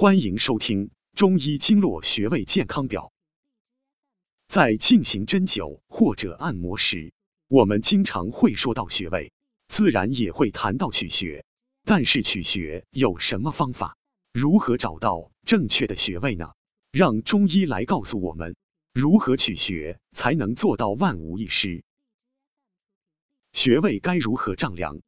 欢迎收听中医经络穴位健康表。在进行针灸或者按摩时，我们经常会说到穴位，自然也会谈到取穴。但是取穴有什么方法？如何找到正确的穴位呢？让中医来告诉我们，如何取穴才能做到万无一失。穴位该如何丈量？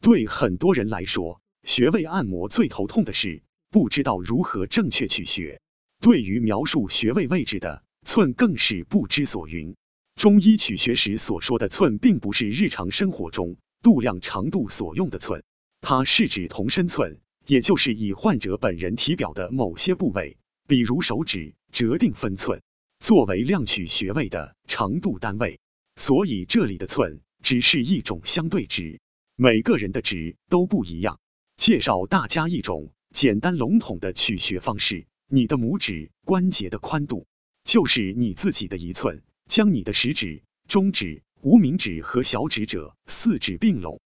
对很多人来说，穴位按摩最头痛的是。不知道如何正确取穴，对于描述穴位位置的寸更是不知所云。中医取穴时所说的寸，并不是日常生活中度量长度所用的寸，它是指同身寸，也就是以患者本人体表的某些部位，比如手指折定分寸，作为量取穴位的长度单位。所以这里的寸只是一种相对值，每个人的值都不一样。介绍大家一种。简单笼统的取穴方式，你的拇指关节的宽度就是你自己的一寸，将你的食指、中指、无名指和小指者四指并拢，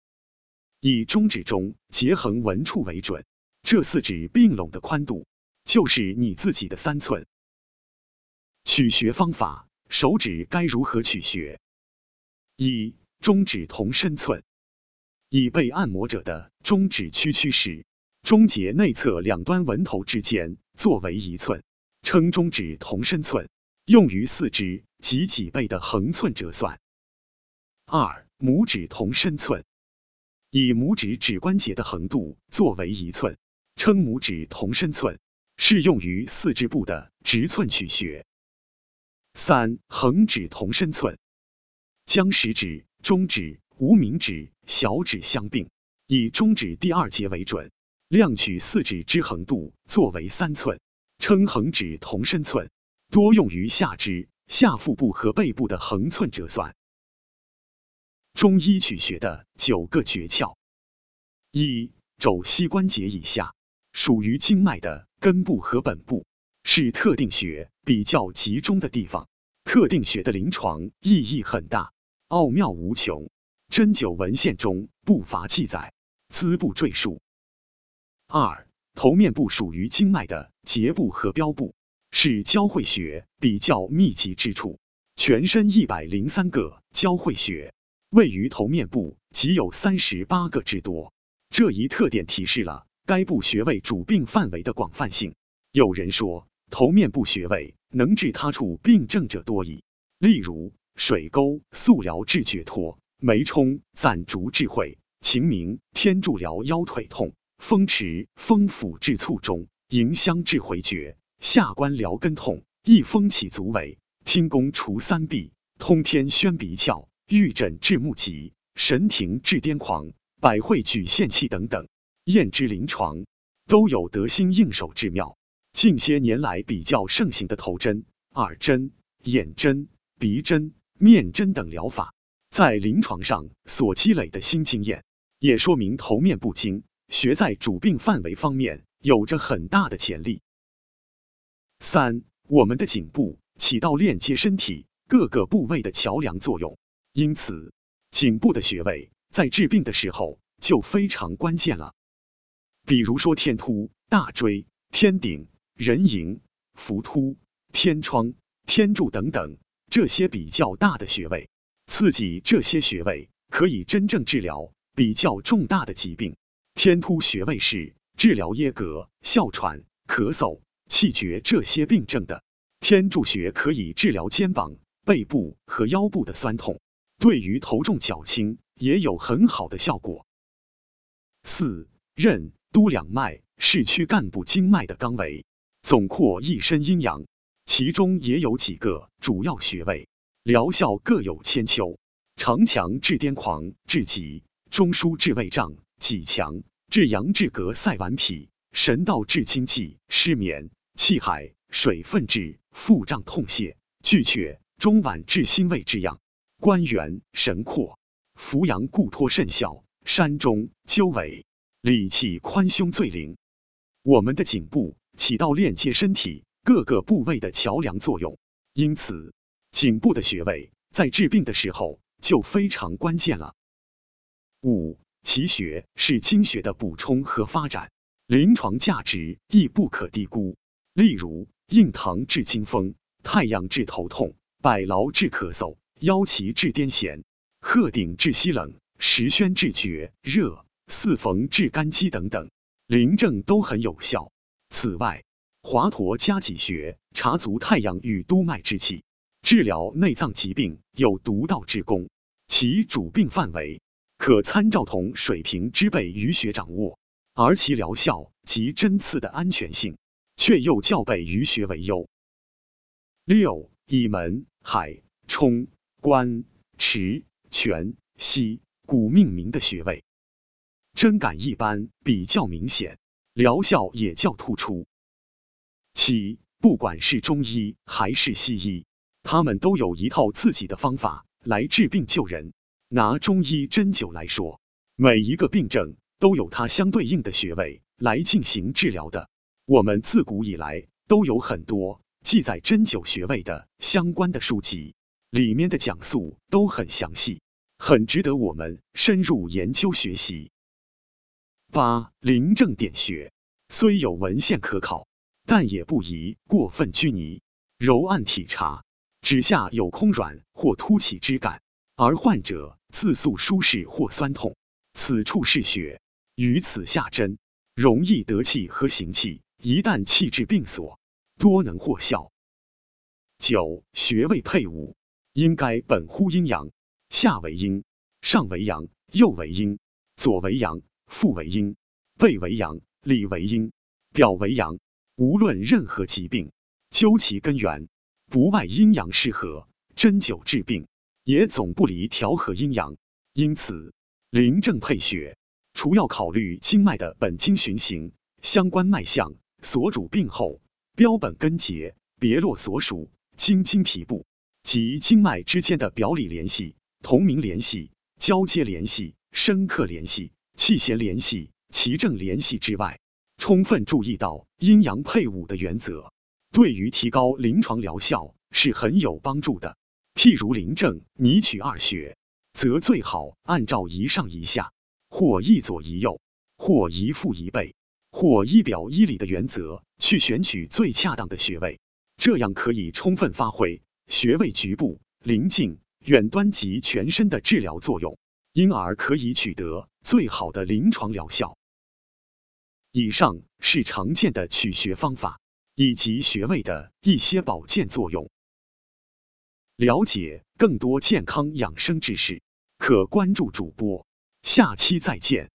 以中指中结横纹处为准，这四指并拢的宽度就是你自己的三寸。取穴方法，手指该如何取穴？一、中指同身寸，以被按摩者的中指屈曲时。中节内侧两端纹头之间作为一寸，称中指同身寸，用于四肢及脊背的横寸折算。二、拇指同身寸，以拇指指关节的横度作为一寸，称拇指同身寸，适用于四肢部的直寸取穴。三、横指同身寸，将食指、中指、无名指、小指相并，以中指第二节为准。量取四指之横度作为三寸，称横指同身寸，多用于下肢、下腹部和背部的横寸折算。中医取穴的九个诀窍：一、肘膝关节以下，属于经脉的根部和本部，是特定穴比较集中的地方。特定穴的临床意义很大，奥妙无穷，针灸文献中不乏记载，兹不赘述。二、头面部属于经脉的结部和标部，是交会穴比较密集之处。全身一百零三个交汇穴，位于头面部即有三十八个之多。这一特点提示了该部穴位主病范围的广泛性。有人说，头面部穴位能治他处病症者多矣，例如水沟、素疗治厥脱，眉冲、攒竹治会，晴明、天柱疗腰腿痛。风池、风府治卒中，迎香治回厥，下关疗根痛，一风起足尾，听宫除三闭，通天宣鼻窍，玉枕治目疾，神庭治癫狂，百会举献气等等，验之临床都有得心应手之妙。近些年来比较盛行的头针、耳针、眼针、鼻针、面针等疗法，在临床上所积累的新经验，也说明头面部经。穴在主病范围方面有着很大的潜力。三，我们的颈部起到链接身体各个部位的桥梁作用，因此颈部的穴位在治病的时候就非常关键了。比如说天突、大椎、天顶、人迎、浮突、天窗、天柱等等这些比较大的穴位，刺激这些穴位可以真正治疗比较重大的疾病。天突穴位是治疗噎膈、哮喘、咳嗽、气绝这些病症的。天柱穴可以治疗肩膀、背部和腰部的酸痛，对于头重脚轻也有很好的效果。四、任督两脉是躯干部经脉的纲维，总括一身阴阳，其中也有几个主要穴位，疗效各有千秋。长强治癫狂、治疾；中枢治胃胀。脊强治阳治膈塞顽皮，神道治经悸失眠，气海水分治腹胀痛泻，巨阙中脘治心胃之痒，关元神阔扶阳固脱肾效，山中鸠尾理气宽胸最灵。我们的颈部起到链接身体各个部位的桥梁作用，因此颈部的穴位在治病的时候就非常关键了。五。奇穴是经穴的补充和发展，临床价值亦不可低估。例如，印堂治惊风，太阳治头痛，百劳治咳嗽，腰脐治癫痫，鹤顶治吸冷，石宣治厥热，四缝治肝积等等，临症都很有效。此外，华佗加脊穴，查足太阳与督脉之气，治疗内脏疾病有独到之功。其主病范围可参照同水平之辈鱼穴掌握，而其疗效及针刺的安全性，却又较备鱼穴为优。六以门、海、冲、关、池、泉、溪、谷命名的穴位，针感一般比较明显，疗效也较突出。七，不管是中医还是西医，他们都有一套自己的方法来治病救人。拿中医针灸来说，每一个病症都有它相对应的穴位来进行治疗的。我们自古以来都有很多记载针灸穴位的相关的书籍，里面的讲述都很详细，很值得我们深入研究学习。八，临症点穴，虽有文献可考。但也不宜过分拘泥，揉按体察，指下有空软或凸起之感，而患者自诉舒适或酸痛，此处是穴，于此下针，容易得气和行气，一旦气至病所，多能获效。九穴位配伍。应该本乎阴阳，下为阴，上为阳，右为阴，左为阳，腹为阴，背为阳，里为阴，表为阳。无论任何疾病，究其根源，不外阴阳失和。针灸治病，也总不离调和阴阳。因此，临症配穴，除要考虑经脉的本经循行、相关脉象所主病候、标本根结、别络所属经经皮部及经脉之间的表里联系、同名联系、交接联系、深刻联系、气弦联系、其正联系之外。充分注意到阴阳配伍的原则，对于提高临床疗效是很有帮助的。譬如临症拟取二穴，则最好按照一上一下，或一左一右，或一腹一背，或一表一里的原则去选取最恰当的穴位，这样可以充分发挥穴位局部、临近、远端及全身的治疗作用，因而可以取得最好的临床疗效。以上是常见的取穴方法以及穴位的一些保健作用。了解更多健康养生知识，可关注主播。下期再见。